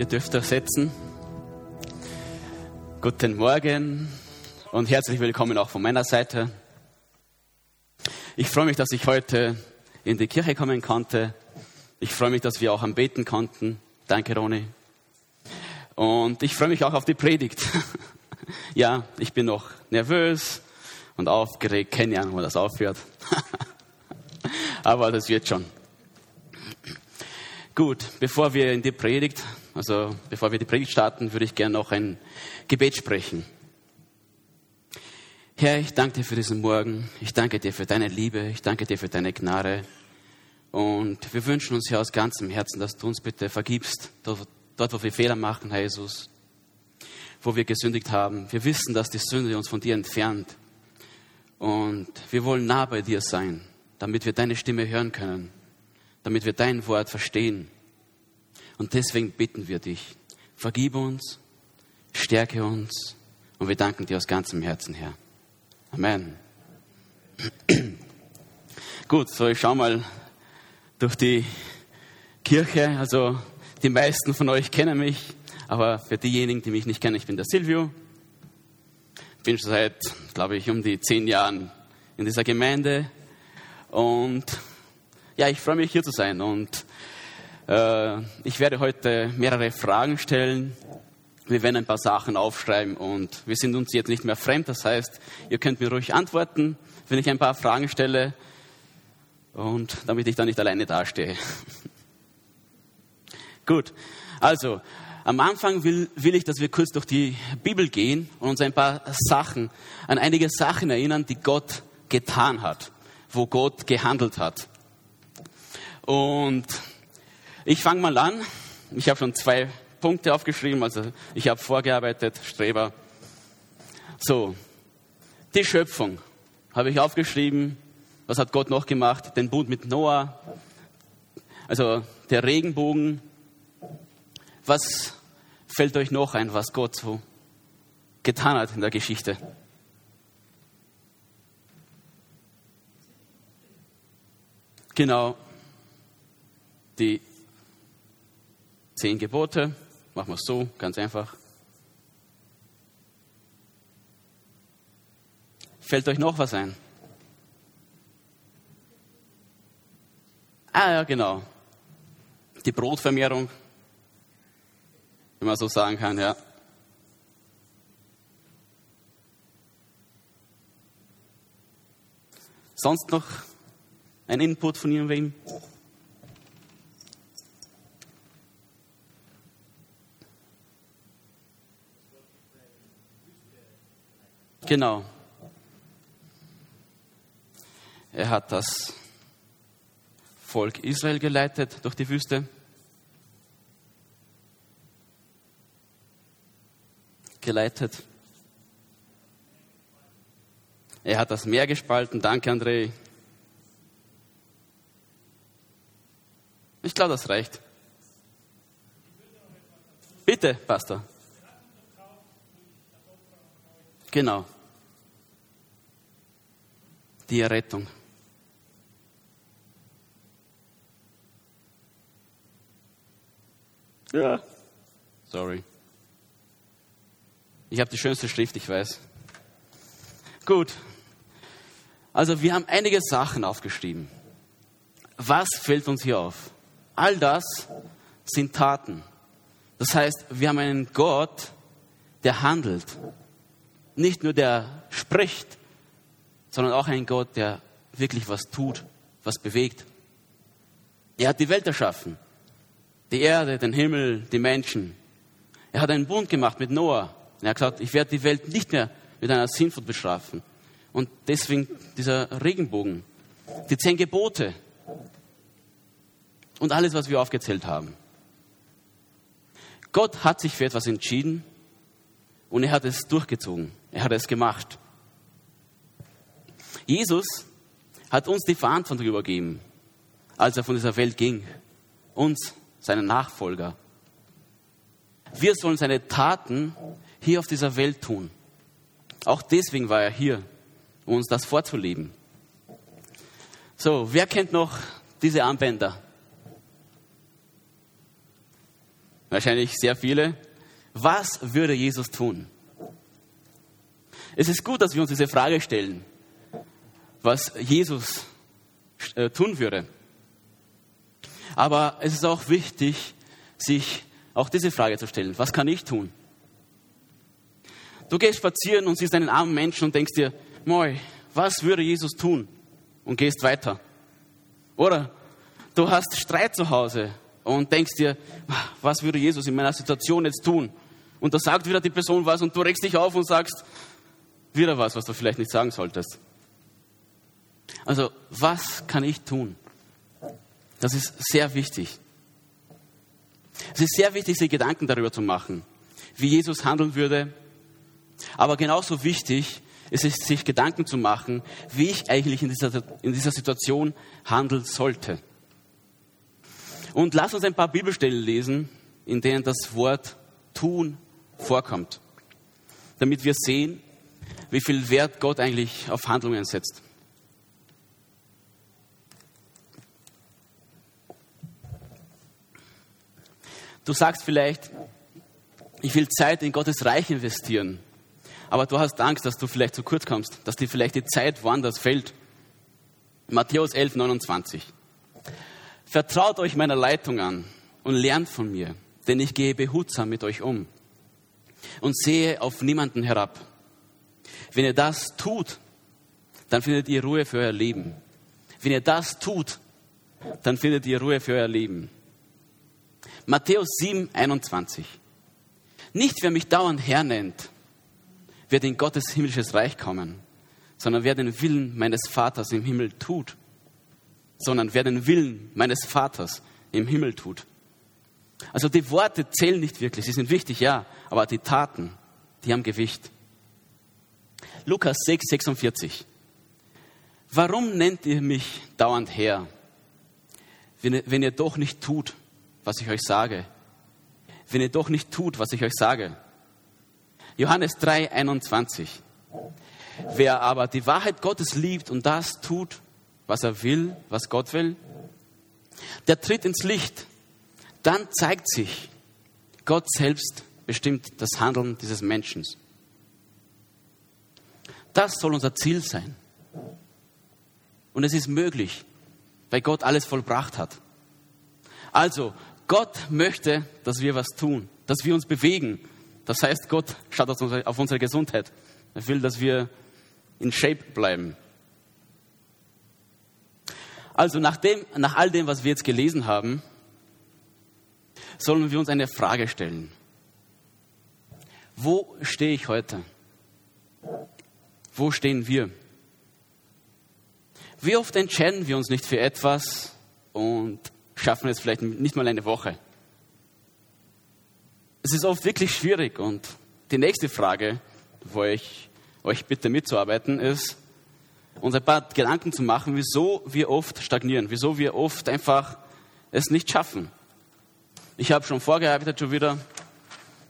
Ihr dürft euch setzen. Guten Morgen und herzlich willkommen auch von meiner Seite. Ich freue mich, dass ich heute in die Kirche kommen konnte. Ich freue mich, dass wir auch am Beten konnten. Danke, Roni. Und ich freue mich auch auf die Predigt. ja, ich bin noch nervös und aufgeregt. Keine Ahnung, wo das aufhört. Aber das wird schon. Gut, bevor wir in die Predigt, also bevor wir die Predigt starten, würde ich gerne noch ein Gebet sprechen. Herr, ich danke dir für diesen Morgen. Ich danke dir für deine Liebe. Ich danke dir für deine Gnade. Und wir wünschen uns ja aus ganzem Herzen, dass du uns bitte vergibst, dort, dort wo wir Fehler machen, Herr Jesus, wo wir gesündigt haben. Wir wissen, dass die Sünde uns von dir entfernt. Und wir wollen nah bei dir sein, damit wir deine Stimme hören können damit wir dein Wort verstehen. Und deswegen bitten wir dich, vergib uns, stärke uns und wir danken dir aus ganzem Herzen, Herr. Amen. Gut, so ich schau mal durch die Kirche. Also die meisten von euch kennen mich, aber für diejenigen, die mich nicht kennen, ich bin der Silvio. Bin schon seit, glaube ich, um die zehn Jahren in dieser Gemeinde und ja, ich freue mich hier zu sein und ich werde heute mehrere Fragen stellen. Wir werden ein paar Sachen aufschreiben und wir sind uns jetzt nicht mehr fremd. Das heißt, ihr könnt mir ruhig antworten, wenn ich ein paar Fragen stelle und damit ich dann nicht alleine dastehe. Gut, also am Anfang will, will ich, dass wir kurz durch die Bibel gehen und uns ein paar Sachen, an einige Sachen erinnern, die Gott getan hat, wo Gott gehandelt hat. Und ich fange mal an. Ich habe schon zwei Punkte aufgeschrieben, also ich habe vorgearbeitet, Streber. So, die Schöpfung habe ich aufgeschrieben. Was hat Gott noch gemacht? Den Bund mit Noah, also der Regenbogen. Was fällt euch noch ein, was Gott so getan hat in der Geschichte? Genau, die zehn Gebote. Machen wir es so, ganz einfach. Fällt euch noch was ein? Ah ja, genau. Die Brotvermehrung, wenn man so sagen kann, ja. Sonst noch ein Input von irgendwem? Genau. Er hat das Volk Israel geleitet durch die Wüste. Geleitet. Er hat das Meer gespalten. Danke, André. Ich glaube, das reicht. Bitte, Pastor. Genau die Errettung. Ja. Sorry. Ich habe die schönste Schrift, ich weiß. Gut. Also wir haben einige Sachen aufgeschrieben. Was fällt uns hier auf? All das sind Taten. Das heißt, wir haben einen Gott, der handelt. Nicht nur der spricht, sondern auch ein Gott, der wirklich was tut, was bewegt. Er hat die Welt erschaffen, die Erde, den Himmel, die Menschen. Er hat einen Bund gemacht mit Noah. Er hat gesagt, ich werde die Welt nicht mehr mit einer Sinnflut bestrafen. Und deswegen dieser Regenbogen, die zehn Gebote und alles, was wir aufgezählt haben. Gott hat sich für etwas entschieden und er hat es durchgezogen. Er hat es gemacht. Jesus hat uns die Verantwortung übergeben, als er von dieser Welt ging. Uns, seinen Nachfolger. Wir sollen seine Taten hier auf dieser Welt tun. Auch deswegen war er hier, um uns das vorzuleben. So, wer kennt noch diese Armbänder? wahrscheinlich sehr viele, was würde Jesus tun? Es ist gut, dass wir uns diese Frage stellen, was Jesus äh, tun würde. Aber es ist auch wichtig, sich auch diese Frage zu stellen. Was kann ich tun? Du gehst spazieren und siehst einen armen Menschen und denkst dir, moi, was würde Jesus tun? Und gehst weiter. Oder du hast Streit zu Hause und denkst dir, was würde Jesus in meiner Situation jetzt tun? Und da sagt wieder die Person was und du regst dich auf und sagst wieder was, was du vielleicht nicht sagen solltest. Also, was kann ich tun? Das ist sehr wichtig. Es ist sehr wichtig, sich Gedanken darüber zu machen, wie Jesus handeln würde. Aber genauso wichtig ist es, sich Gedanken zu machen, wie ich eigentlich in dieser, in dieser Situation handeln sollte. Und lass uns ein paar Bibelstellen lesen, in denen das Wort tun vorkommt, damit wir sehen, wie viel Wert Gott eigentlich auf Handlungen setzt. Du sagst vielleicht, ich will Zeit in Gottes Reich investieren, aber du hast Angst, dass du vielleicht zu kurz kommst, dass dir vielleicht die Zeit woanders fällt. Matthäus 11, 29. Vertraut euch meiner Leitung an und lernt von mir, denn ich gehe behutsam mit euch um und sehe auf niemanden herab. Wenn ihr das tut, dann findet ihr Ruhe für euer Leben. Wenn ihr das tut, dann findet ihr Ruhe für euer Leben. Matthäus 7, 21. Nicht wer mich dauernd Herr nennt, wird in Gottes himmlisches Reich kommen, sondern wer den Willen meines Vaters im Himmel tut sondern wer den Willen meines Vaters im Himmel tut. Also die Worte zählen nicht wirklich, sie sind wichtig, ja, aber die Taten, die haben Gewicht. Lukas 6, 46. Warum nennt ihr mich dauernd Herr, wenn ihr, wenn ihr doch nicht tut, was ich euch sage? Wenn ihr doch nicht tut, was ich euch sage? Johannes 3, 21. Wer aber die Wahrheit Gottes liebt und das tut, was er will, was Gott will, der tritt ins Licht. Dann zeigt sich, Gott selbst bestimmt das Handeln dieses Menschen. Das soll unser Ziel sein. Und es ist möglich, weil Gott alles vollbracht hat. Also, Gott möchte, dass wir was tun, dass wir uns bewegen. Das heißt, Gott schaut auf unsere Gesundheit. Er will, dass wir in Shape bleiben. Also nach, dem, nach all dem, was wir jetzt gelesen haben, sollen wir uns eine Frage stellen. Wo stehe ich heute? Wo stehen wir? Wie oft entscheiden wir uns nicht für etwas und schaffen es vielleicht nicht mal eine Woche? Es ist oft wirklich schwierig und die nächste Frage, wo ich euch bitte mitzuarbeiten, ist, uns ein paar Gedanken zu machen, wieso wir oft stagnieren, wieso wir oft einfach es nicht schaffen. Ich habe schon vorgearbeitet schon wieder,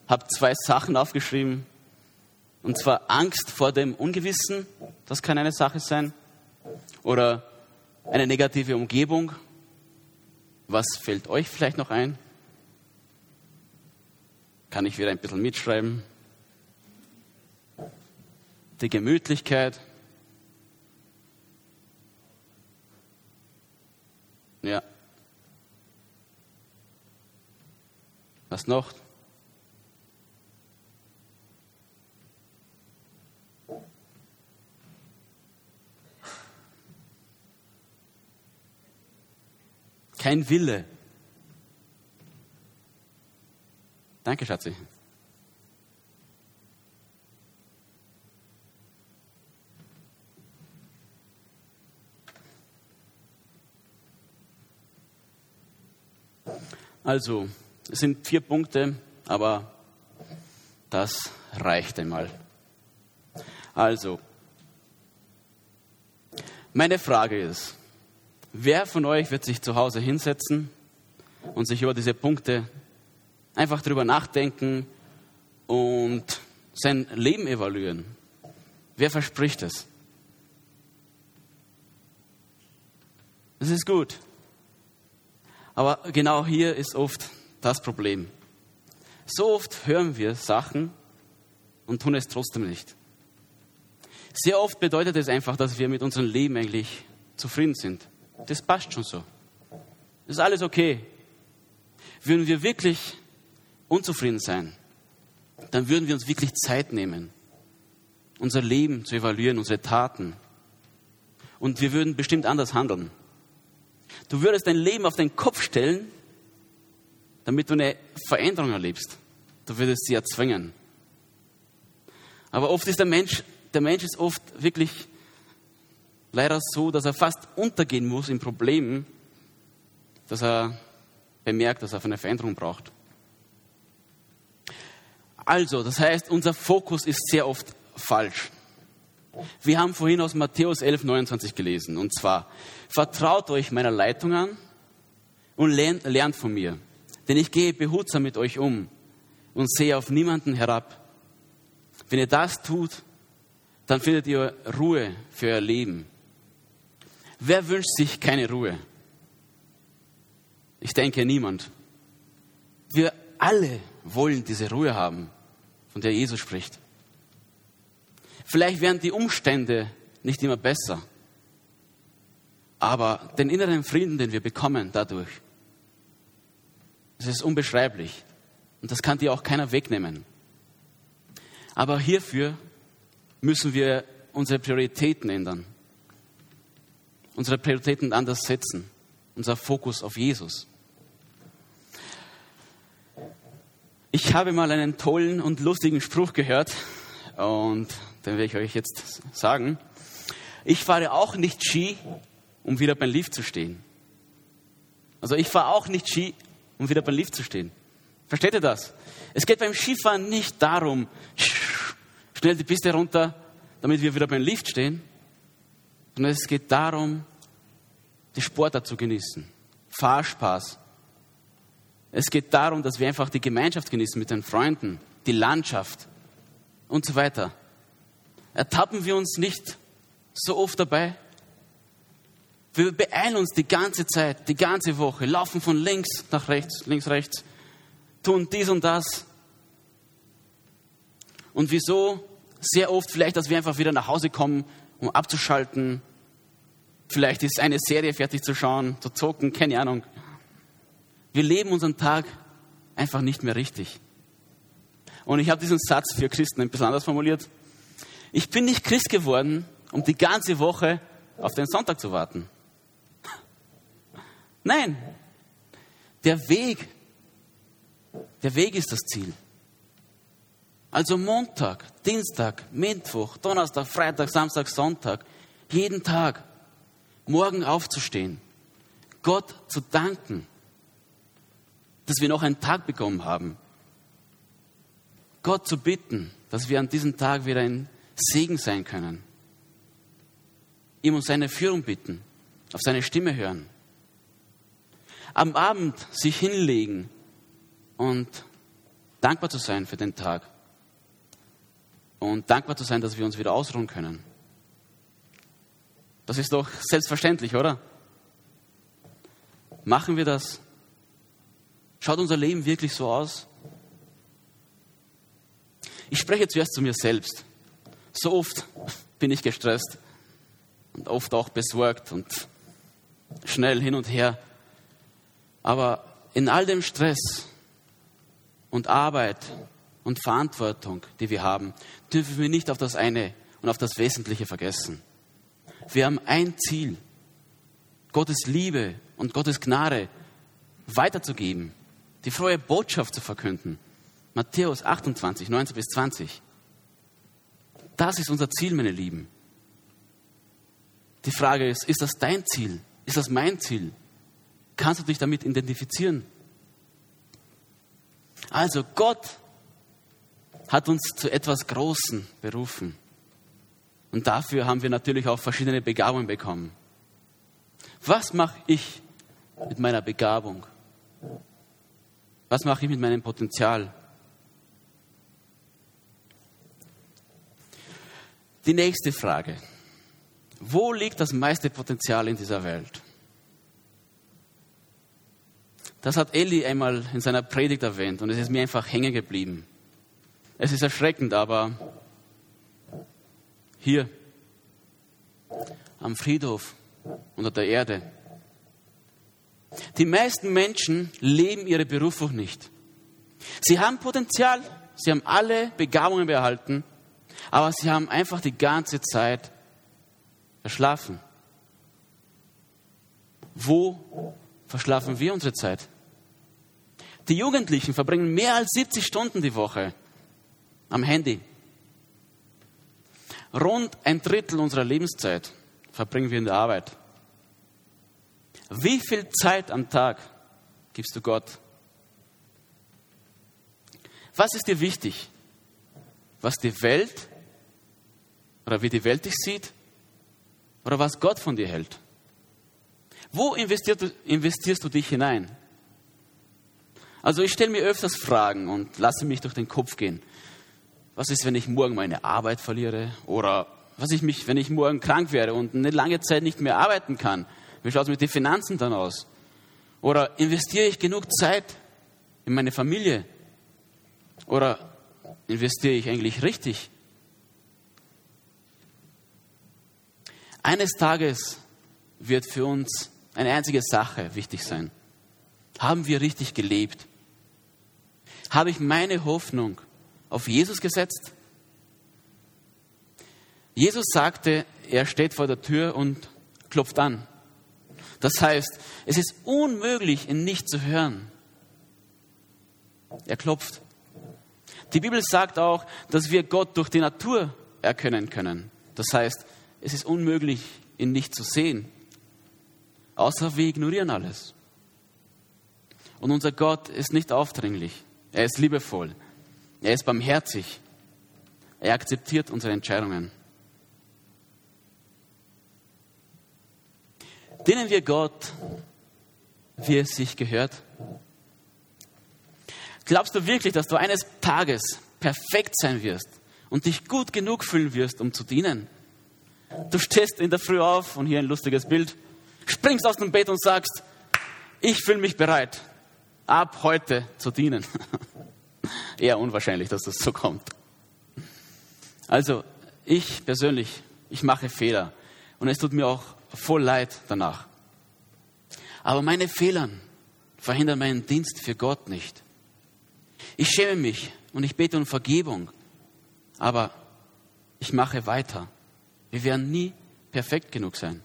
habe zwei Sachen aufgeschrieben. Und zwar Angst vor dem Ungewissen, das kann eine Sache sein. Oder eine negative Umgebung. Was fällt euch vielleicht noch ein? Kann ich wieder ein bisschen mitschreiben? Die Gemütlichkeit, Ja. Was noch? Kein Wille. Danke, Schatzi. Also, es sind vier Punkte, aber das reicht einmal. Also, meine Frage ist, wer von euch wird sich zu Hause hinsetzen und sich über diese Punkte einfach drüber nachdenken und sein Leben evaluieren? Wer verspricht es? Das ist gut. Aber genau hier ist oft das Problem. So oft hören wir Sachen und tun es trotzdem nicht. Sehr oft bedeutet es einfach, dass wir mit unserem Leben eigentlich zufrieden sind. Das passt schon so. Das ist alles okay. Würden wir wirklich unzufrieden sein, dann würden wir uns wirklich Zeit nehmen, unser Leben zu evaluieren, unsere Taten. Und wir würden bestimmt anders handeln. Du würdest dein Leben auf den Kopf stellen, damit du eine Veränderung erlebst. Du würdest sie erzwingen. Aber oft ist der Mensch, der Mensch ist oft wirklich leider so, dass er fast untergehen muss in Problemen, dass er bemerkt, dass er eine Veränderung braucht. Also, das heißt, unser Fokus ist sehr oft falsch. Wir haben vorhin aus Matthäus 11, 29 gelesen, und zwar, vertraut euch meiner Leitung an und lernt, lernt von mir, denn ich gehe behutsam mit euch um und sehe auf niemanden herab. Wenn ihr das tut, dann findet ihr Ruhe für euer Leben. Wer wünscht sich keine Ruhe? Ich denke niemand. Wir alle wollen diese Ruhe haben, von der Jesus spricht. Vielleicht werden die Umstände nicht immer besser, aber den inneren Frieden, den wir bekommen dadurch, das ist unbeschreiblich. Und das kann dir auch keiner wegnehmen. Aber hierfür müssen wir unsere Prioritäten ändern. Unsere Prioritäten anders setzen. Unser Fokus auf Jesus. Ich habe mal einen tollen und lustigen Spruch gehört und den werde ich euch jetzt sagen. Ich fahre auch nicht Ski, um wieder beim Lift zu stehen. Also ich fahre auch nicht Ski, um wieder beim Lift zu stehen. Versteht ihr das? Es geht beim Skifahren nicht darum, schnell die Piste runter, damit wir wieder beim Lift stehen, sondern es geht darum, die Sportart zu genießen. Fahrspaß, es geht darum, dass wir einfach die Gemeinschaft genießen mit den Freunden, die Landschaft und so weiter. Ertappen wir uns nicht so oft dabei? Wir beeilen uns die ganze Zeit, die ganze Woche, laufen von links nach rechts, links, rechts, tun dies und das. Und wieso? Sehr oft vielleicht, dass wir einfach wieder nach Hause kommen, um abzuschalten. Vielleicht ist eine Serie fertig zu schauen, zu zocken, keine Ahnung. Wir leben unseren Tag einfach nicht mehr richtig. Und ich habe diesen Satz für Christen ein bisschen anders formuliert. Ich bin nicht Christ geworden, um die ganze Woche auf den Sonntag zu warten. Nein, der Weg, der Weg ist das Ziel. Also Montag, Dienstag, Mittwoch, Donnerstag, Freitag, Samstag, Sonntag, jeden Tag, morgen aufzustehen, Gott zu danken, dass wir noch einen Tag bekommen haben. Gott zu bitten, dass wir an diesem Tag wieder ein Segen sein können. Ihm um seine Führung bitten, auf seine Stimme hören. Am Abend sich hinlegen und dankbar zu sein für den Tag. Und dankbar zu sein, dass wir uns wieder ausruhen können. Das ist doch selbstverständlich, oder? Machen wir das? Schaut unser Leben wirklich so aus? Ich spreche zuerst zu mir selbst. So oft bin ich gestresst und oft auch besorgt und schnell hin und her. Aber in all dem Stress und Arbeit und Verantwortung, die wir haben, dürfen wir nicht auf das eine und auf das Wesentliche vergessen. Wir haben ein Ziel, Gottes Liebe und Gottes Gnade weiterzugeben die frohe Botschaft zu verkünden. Matthäus 28, 19 bis 20. Das ist unser Ziel, meine Lieben. Die Frage ist, ist das dein Ziel? Ist das mein Ziel? Kannst du dich damit identifizieren? Also Gott hat uns zu etwas Großen berufen. Und dafür haben wir natürlich auch verschiedene Begabungen bekommen. Was mache ich mit meiner Begabung? Was mache ich mit meinem Potenzial? Die nächste Frage. Wo liegt das meiste Potenzial in dieser Welt? Das hat Eli einmal in seiner Predigt erwähnt und es ist mir einfach hängen geblieben. Es ist erschreckend, aber hier am Friedhof unter der Erde. Die meisten Menschen leben ihre Berufung nicht. Sie haben Potenzial, sie haben alle Begabungen behalten, aber sie haben einfach die ganze Zeit verschlafen. Wo verschlafen wir unsere Zeit? Die Jugendlichen verbringen mehr als 70 Stunden die Woche am Handy. Rund ein Drittel unserer Lebenszeit verbringen wir in der Arbeit. Wie viel Zeit am Tag gibst du Gott? Was ist dir wichtig? Was die Welt oder wie die Welt dich sieht oder was Gott von dir hält? Wo investierst du, dich hinein? Also ich stelle mir öfters Fragen und lasse mich durch den Kopf gehen. Was ist, wenn ich morgen meine Arbeit verliere? Oder was ich mich, wenn ich morgen krank werde und eine lange Zeit nicht mehr arbeiten kann? Wie schaut es mit den Finanzen dann aus? Oder investiere ich genug Zeit in meine Familie? Oder investiere ich eigentlich richtig? Eines Tages wird für uns eine einzige Sache wichtig sein. Haben wir richtig gelebt? Habe ich meine Hoffnung auf Jesus gesetzt? Jesus sagte, er steht vor der Tür und klopft an. Das heißt, es ist unmöglich, ihn nicht zu hören. Er klopft. Die Bibel sagt auch, dass wir Gott durch die Natur erkennen können. Das heißt, es ist unmöglich, ihn nicht zu sehen. Außer wir ignorieren alles. Und unser Gott ist nicht aufdringlich. Er ist liebevoll. Er ist barmherzig. Er akzeptiert unsere Entscheidungen. Dienen wir Gott, wie es sich gehört? Glaubst du wirklich, dass du eines Tages perfekt sein wirst und dich gut genug fühlen wirst, um zu dienen? Du stehst in der Früh auf und hier ein lustiges Bild, springst aus dem Bett und sagst, ich fühle mich bereit, ab heute zu dienen. Eher unwahrscheinlich, dass das so kommt. Also, ich persönlich, ich mache Fehler und es tut mir auch voll leid danach. Aber meine Fehler verhindern meinen Dienst für Gott nicht. Ich schäme mich und ich bete um Vergebung, aber ich mache weiter. Wir werden nie perfekt genug sein.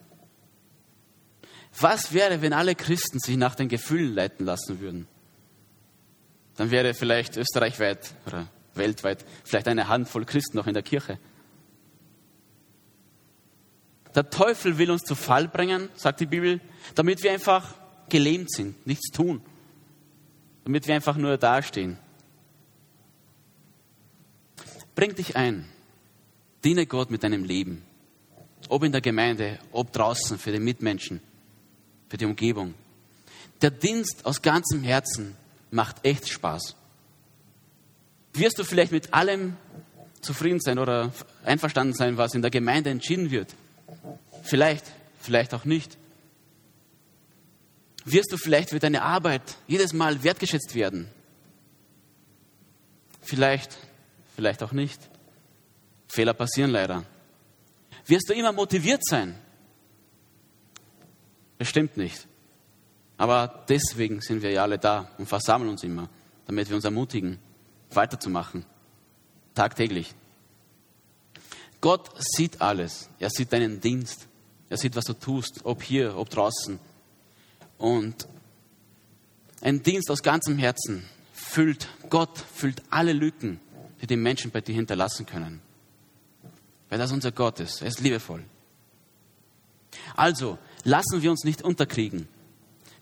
Was wäre, wenn alle Christen sich nach den Gefühlen leiten lassen würden? Dann wäre vielleicht österreichweit oder weltweit vielleicht eine Handvoll Christen noch in der Kirche. Der Teufel will uns zu Fall bringen, sagt die Bibel, damit wir einfach gelähmt sind, nichts tun. Damit wir einfach nur dastehen. Bring dich ein. Diene Gott mit deinem Leben. Ob in der Gemeinde, ob draußen für die Mitmenschen, für die Umgebung. Der Dienst aus ganzem Herzen macht echt Spaß. Wirst du vielleicht mit allem zufrieden sein oder einverstanden sein, was in der Gemeinde entschieden wird? Vielleicht, vielleicht auch nicht. Wirst du vielleicht für deine Arbeit jedes Mal wertgeschätzt werden? Vielleicht, vielleicht auch nicht. Fehler passieren leider. Wirst du immer motiviert sein? Bestimmt nicht. Aber deswegen sind wir ja alle da und versammeln uns immer, damit wir uns ermutigen, weiterzumachen. Tagtäglich. Gott sieht alles. Er sieht deinen Dienst. Er sieht, was du tust, ob hier, ob draußen. Und ein Dienst aus ganzem Herzen füllt, Gott füllt alle Lücken, die die Menschen bei dir hinterlassen können. Weil das unser Gott ist. Er ist liebevoll. Also, lassen wir uns nicht unterkriegen.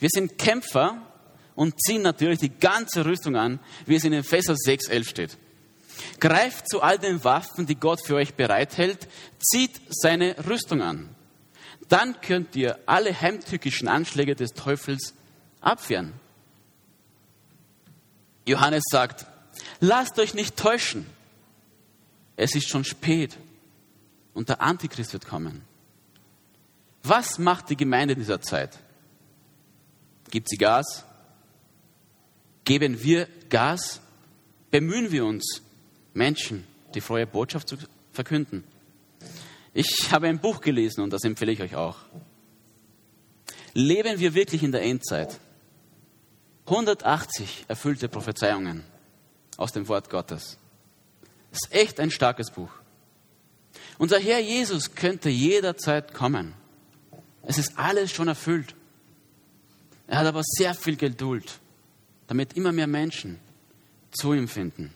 Wir sind Kämpfer und ziehen natürlich die ganze Rüstung an, wie es in Epheser 6, 11 steht. Greift zu all den Waffen, die Gott für euch bereithält, zieht seine Rüstung an. Dann könnt ihr alle heimtückischen Anschläge des Teufels abwehren. Johannes sagt, lasst euch nicht täuschen. Es ist schon spät und der Antichrist wird kommen. Was macht die Gemeinde in dieser Zeit? Gibt sie Gas? Geben wir Gas? Bemühen wir uns, Menschen die frohe Botschaft zu verkünden? Ich habe ein Buch gelesen und das empfehle ich euch auch. Leben wir wirklich in der Endzeit? 180 erfüllte Prophezeiungen aus dem Wort Gottes. Das ist echt ein starkes Buch. Unser Herr Jesus könnte jederzeit kommen. Es ist alles schon erfüllt. Er hat aber sehr viel Geduld, damit immer mehr Menschen zu ihm finden.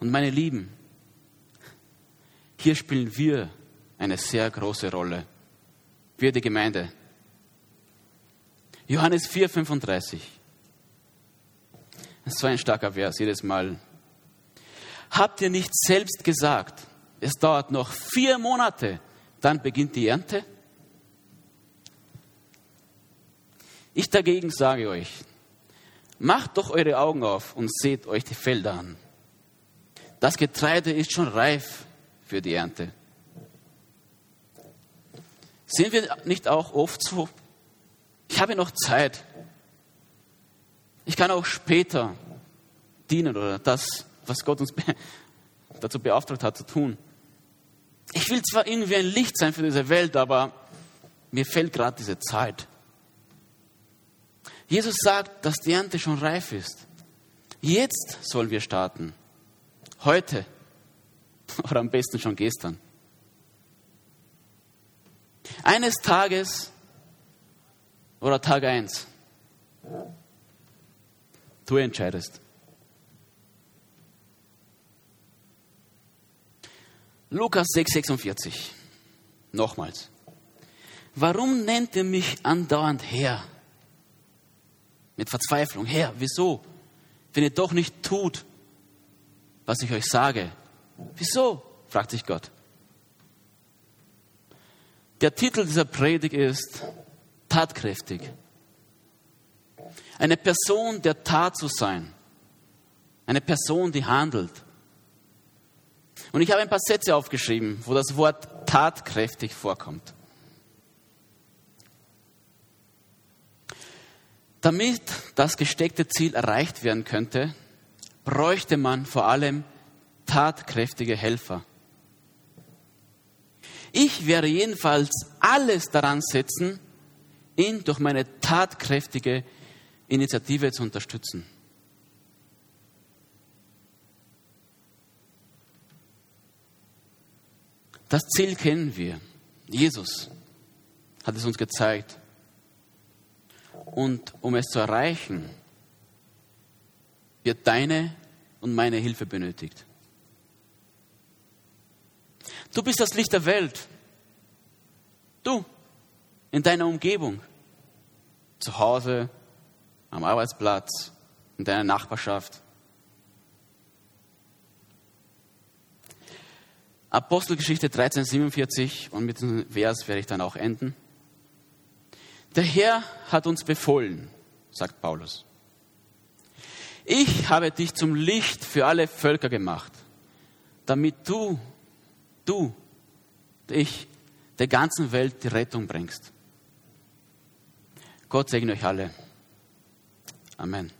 Und meine Lieben, hier spielen wir eine sehr große Rolle. Wir, die Gemeinde. Johannes 4, 35. Das ist so ein starker Vers jedes Mal. Habt ihr nicht selbst gesagt, es dauert noch vier Monate, dann beginnt die Ernte? Ich dagegen sage euch, macht doch eure Augen auf und seht euch die Felder an. Das Getreide ist schon reif für die Ernte. Sind wir nicht auch oft so? Ich habe noch Zeit. Ich kann auch später dienen oder das, was Gott uns dazu beauftragt hat zu tun. Ich will zwar irgendwie ein Licht sein für diese Welt, aber mir fehlt gerade diese Zeit. Jesus sagt, dass die Ernte schon reif ist. Jetzt sollen wir starten. Heute. Oder am besten schon gestern. Eines Tages oder Tag eins. Du entscheidest. Lukas 6,46. Nochmals. Warum nennt ihr mich andauernd Herr? Mit Verzweiflung. Herr, wieso? Wenn ihr doch nicht tut, was ich euch sage. Wieso? fragt sich Gott. Der Titel dieser Predigt ist tatkräftig. Eine Person der Tat zu sein. Eine Person, die handelt. Und ich habe ein paar Sätze aufgeschrieben, wo das Wort tatkräftig vorkommt. Damit das gesteckte Ziel erreicht werden könnte, bräuchte man vor allem tatkräftige Helfer. Ich werde jedenfalls alles daran setzen, ihn durch meine tatkräftige Initiative zu unterstützen. Das Ziel kennen wir. Jesus hat es uns gezeigt. Und um es zu erreichen, wird deine und meine Hilfe benötigt. Du bist das Licht der Welt. Du, in deiner Umgebung, zu Hause, am Arbeitsplatz, in deiner Nachbarschaft. Apostelgeschichte 1347 und mit diesem Vers werde ich dann auch enden. Der Herr hat uns befohlen, sagt Paulus. Ich habe dich zum Licht für alle Völker gemacht, damit du, du, ich der ganzen Welt die Rettung bringst. Gott segne euch alle. Amen.